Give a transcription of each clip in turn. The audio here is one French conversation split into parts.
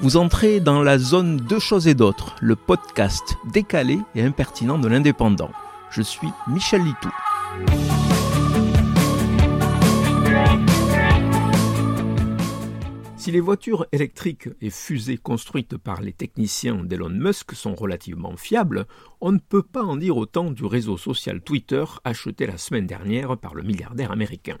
Vous entrez dans la zone Deux choses et d'autres, le podcast décalé et impertinent de l'indépendant. Je suis Michel Litou. Si les voitures électriques et fusées construites par les techniciens d'Elon Musk sont relativement fiables, on ne peut pas en dire autant du réseau social Twitter acheté la semaine dernière par le milliardaire américain.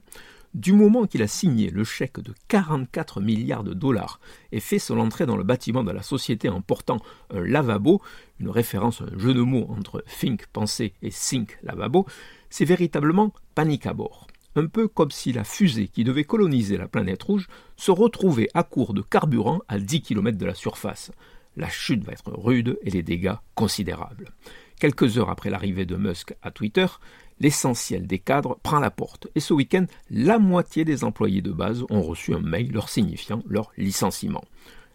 Du moment qu'il a signé le chèque de 44 milliards de dollars et fait son entrée dans le bâtiment de la société en portant un lavabo, une référence un jeu de mots entre think, penser et think, lavabo, c'est véritablement panique à bord. Un peu comme si la fusée qui devait coloniser la planète rouge se retrouvait à court de carburant à 10 km de la surface. La chute va être rude et les dégâts considérables. Quelques heures après l'arrivée de Musk à Twitter, l'essentiel des cadres prend la porte. Et ce week-end, la moitié des employés de base ont reçu un mail leur signifiant leur licenciement.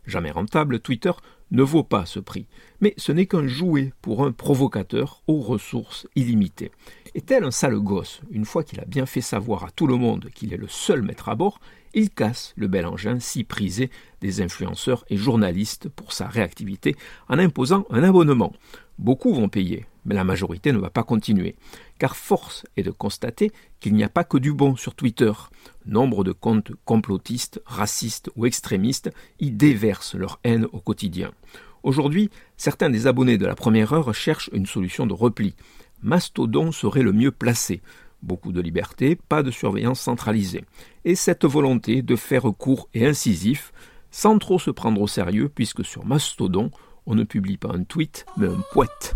Jamais rentable, Twitter ne vaut pas ce prix. Mais ce n'est qu'un jouet pour un provocateur aux ressources illimitées. Et tel un sale gosse, une fois qu'il a bien fait savoir à tout le monde qu'il est le seul maître à bord, il casse le bel engin si prisé des influenceurs et journalistes pour sa réactivité en imposant un abonnement. Beaucoup vont payer, mais la majorité ne va pas continuer, car force est de constater qu'il n'y a pas que du bon sur Twitter. Nombre de comptes complotistes, racistes ou extrémistes y déversent leur haine au quotidien. Aujourd'hui, certains des abonnés de la première heure cherchent une solution de repli. Mastodon serait le mieux placé. Beaucoup de liberté, pas de surveillance centralisée. Et cette volonté de faire court et incisif, sans trop se prendre au sérieux, puisque sur Mastodon, on ne publie pas un tweet, mais un poète.